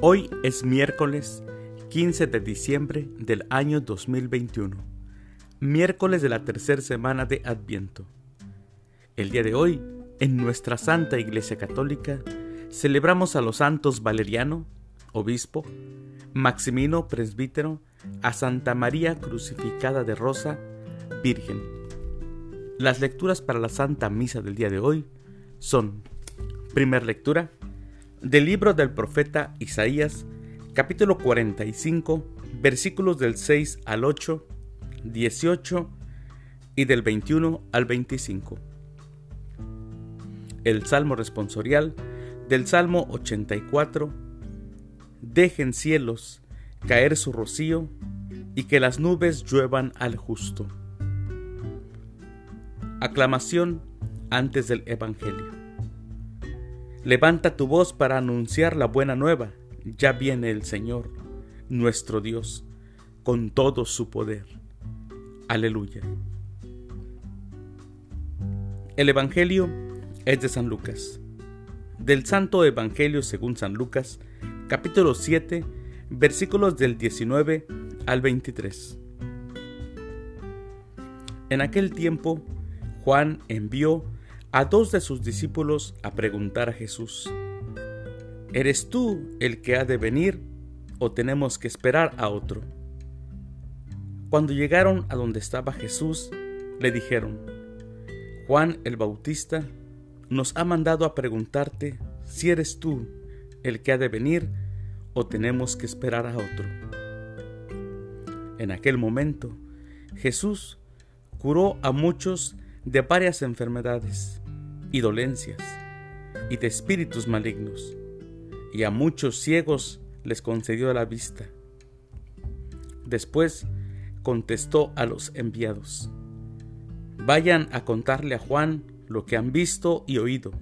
Hoy es miércoles 15 de diciembre del año 2021, miércoles de la tercera semana de Adviento. El día de hoy, en nuestra Santa Iglesia Católica, celebramos a los santos Valeriano, obispo, Maximino, presbítero, a Santa María crucificada de Rosa, Virgen. Las lecturas para la Santa Misa del día de hoy son, primer lectura, del libro del profeta Isaías, capítulo 45, versículos del 6 al 8, 18 y del 21 al 25. El Salmo responsorial del Salmo 84, Dejen cielos caer su rocío y que las nubes lluevan al justo. Aclamación antes del Evangelio. Levanta tu voz para anunciar la buena nueva. Ya viene el Señor, nuestro Dios, con todo su poder. Aleluya. El Evangelio es de San Lucas. Del Santo Evangelio según San Lucas, capítulo 7, versículos del 19 al 23. En aquel tiempo, Juan envió a dos de sus discípulos a preguntar a Jesús, ¿eres tú el que ha de venir o tenemos que esperar a otro? Cuando llegaron a donde estaba Jesús, le dijeron, Juan el Bautista nos ha mandado a preguntarte si eres tú el que ha de venir o tenemos que esperar a otro. En aquel momento, Jesús curó a muchos de varias enfermedades y dolencias, y de espíritus malignos, y a muchos ciegos les concedió la vista. Después contestó a los enviados, Vayan a contarle a Juan lo que han visto y oído.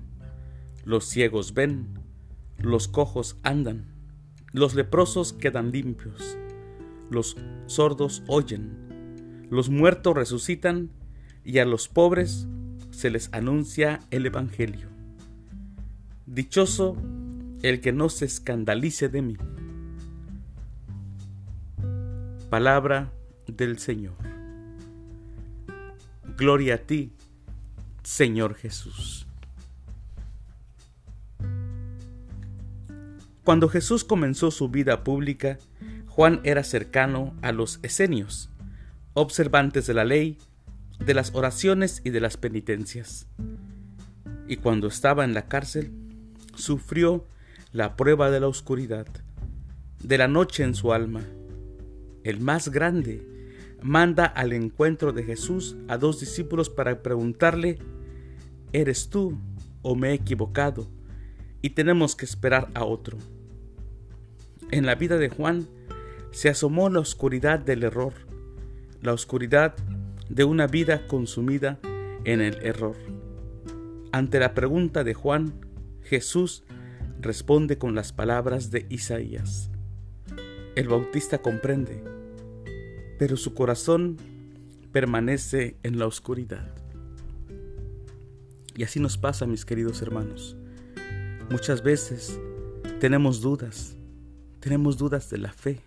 Los ciegos ven, los cojos andan, los leprosos quedan limpios, los sordos oyen, los muertos resucitan, y a los pobres se les anuncia el Evangelio. Dichoso el que no se escandalice de mí. Palabra del Señor. Gloria a ti, Señor Jesús. Cuando Jesús comenzó su vida pública, Juan era cercano a los esenios, observantes de la ley de las oraciones y de las penitencias. Y cuando estaba en la cárcel, sufrió la prueba de la oscuridad, de la noche en su alma. El más grande manda al encuentro de Jesús a dos discípulos para preguntarle, ¿eres tú o me he equivocado? Y tenemos que esperar a otro. En la vida de Juan se asomó la oscuridad del error, la oscuridad de una vida consumida en el error. Ante la pregunta de Juan, Jesús responde con las palabras de Isaías. El bautista comprende, pero su corazón permanece en la oscuridad. Y así nos pasa, mis queridos hermanos. Muchas veces tenemos dudas, tenemos dudas de la fe.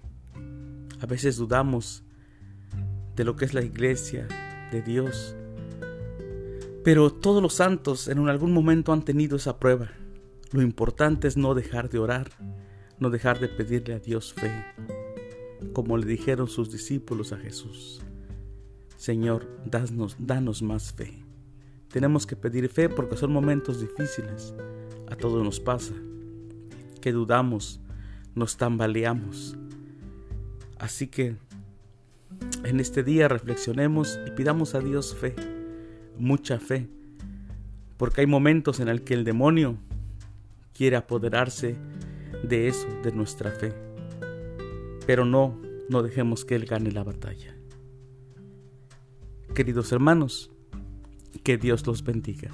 A veces dudamos de lo que es la iglesia, de Dios. Pero todos los santos en algún momento han tenido esa prueba. Lo importante es no dejar de orar, no dejar de pedirle a Dios fe, como le dijeron sus discípulos a Jesús. Señor, danos, más fe. Tenemos que pedir fe porque son momentos difíciles. A todos nos pasa. Que dudamos, nos tambaleamos. Así que en este día reflexionemos y pidamos a Dios fe, mucha fe, porque hay momentos en el que el demonio quiere apoderarse de eso, de nuestra fe. Pero no, no dejemos que Él gane la batalla. Queridos hermanos, que Dios los bendiga.